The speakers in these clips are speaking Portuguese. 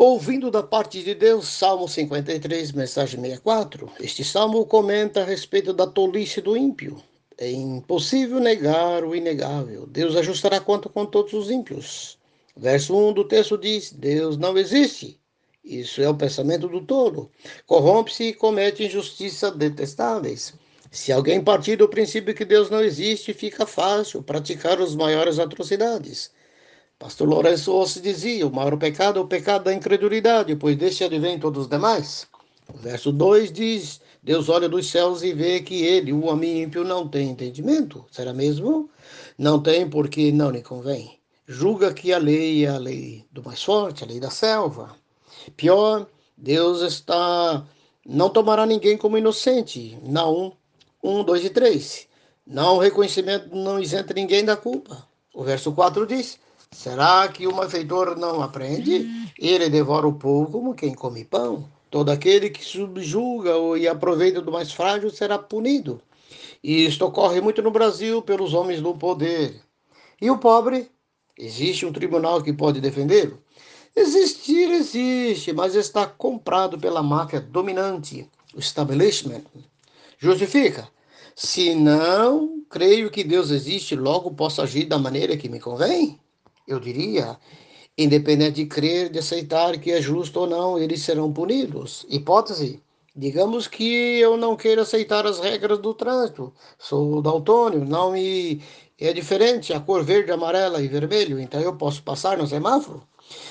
Ouvindo da parte de Deus, Salmo 53, mensagem 64, este salmo comenta a respeito da tolice do ímpio. É impossível negar o inegável. Deus ajustará conta com todos os ímpios. Verso 1 do texto diz: Deus não existe. Isso é o pensamento do tolo. Corrompe-se e comete injustiças detestáveis. Se alguém partir do princípio que Deus não existe, fica fácil praticar as maiores atrocidades. Pastor Lourenço Ossi dizia: o maior pecado é o pecado da incredulidade, pois deste advém todos os demais. O verso 2 diz: Deus olha dos céus e vê que ele, o homem ímpio, não tem entendimento. Será mesmo? Não tem porque não lhe convém. Julga que a lei é a lei do mais forte, a lei da selva. Pior, Deus está. Não tomará ninguém como inocente. Não 1, 2 e 3. Não o reconhecimento não isenta ninguém da culpa. O verso 4 diz: Será que o malfeitor não aprende? Ele devora o povo como quem come pão. Todo aquele que subjuga e aproveita do mais frágil será punido. E isto ocorre muito no Brasil pelos homens do poder. E o pobre? Existe um tribunal que pode defendê-lo? Existir existe, mas está comprado pela máfia dominante, o establishment. Justifica? Se não creio que Deus existe, logo posso agir da maneira que me convém? Eu diria, independente de crer, de aceitar que é justo ou não, eles serão punidos. Hipótese, digamos que eu não queira aceitar as regras do trânsito, sou daltônio, não me é diferente a cor verde, amarela e vermelho, então eu posso passar no semáforo?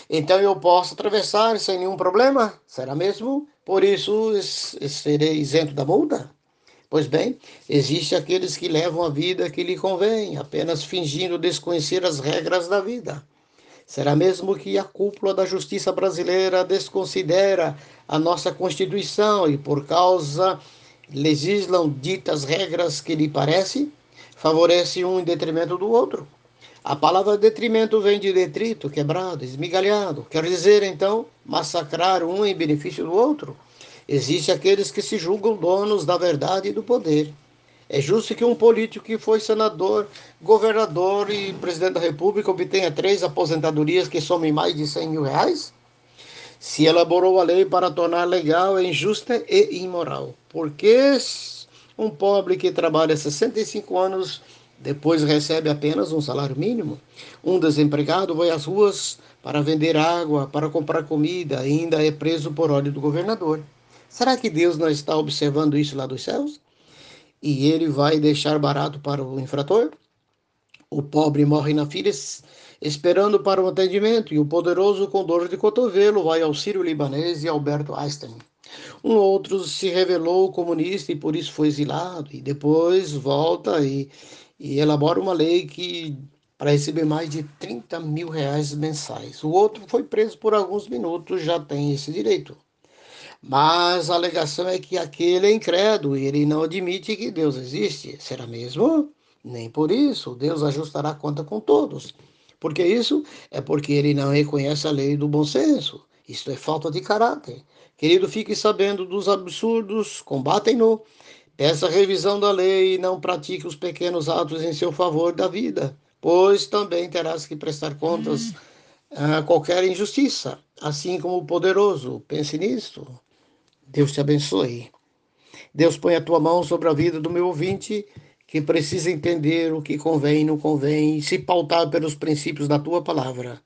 Então eu posso atravessar sem nenhum problema? Será mesmo? Por isso serei isento da multa? Pois bem, existem aqueles que levam a vida que lhe convém, apenas fingindo desconhecer as regras da vida. Será mesmo que a cúpula da justiça brasileira desconsidera a nossa Constituição e, por causa, legislam ditas regras que lhe parece, favorece um em detrimento do outro? A palavra detrimento vem de detrito, quebrado, esmigalhado. Quer dizer, então, massacrar um em benefício do outro? Existem aqueles que se julgam donos da verdade e do poder. É justo que um político que foi senador, governador e presidente da República obtenha três aposentadorias que somem mais de 100 mil reais? Se elaborou a lei para tornar legal, é injusta e imoral. Porque um pobre que trabalha 65 anos depois recebe apenas um salário mínimo? Um desempregado vai às ruas para vender água, para comprar comida, ainda é preso por ordem do governador. Será que Deus não está observando isso lá dos céus? E ele vai deixar barato para o infrator? O pobre morre na fila esperando para o atendimento, e o poderoso com dor de cotovelo vai ao Sírio Libanês e Alberto Einstein. Um outro se revelou comunista e por isso foi exilado, e depois volta e, e elabora uma lei que para receber mais de 30 mil reais mensais. O outro foi preso por alguns minutos, já tem esse direito. Mas a alegação é que aquele é incrédulo e ele não admite que Deus existe. Será mesmo? Nem por isso. Deus ajustará a conta com todos. Porque isso é porque ele não reconhece a lei do bom senso. Isto é falta de caráter. Querido, fique sabendo dos absurdos, combatem-no. Peça revisão da lei e não pratique os pequenos atos em seu favor da vida, pois também terás que prestar contas a qualquer injustiça, assim como o poderoso. Pense nisto. Deus te abençoe. Deus põe a tua mão sobre a vida do meu ouvinte que precisa entender o que convém e não convém e se pautar pelos princípios da tua palavra.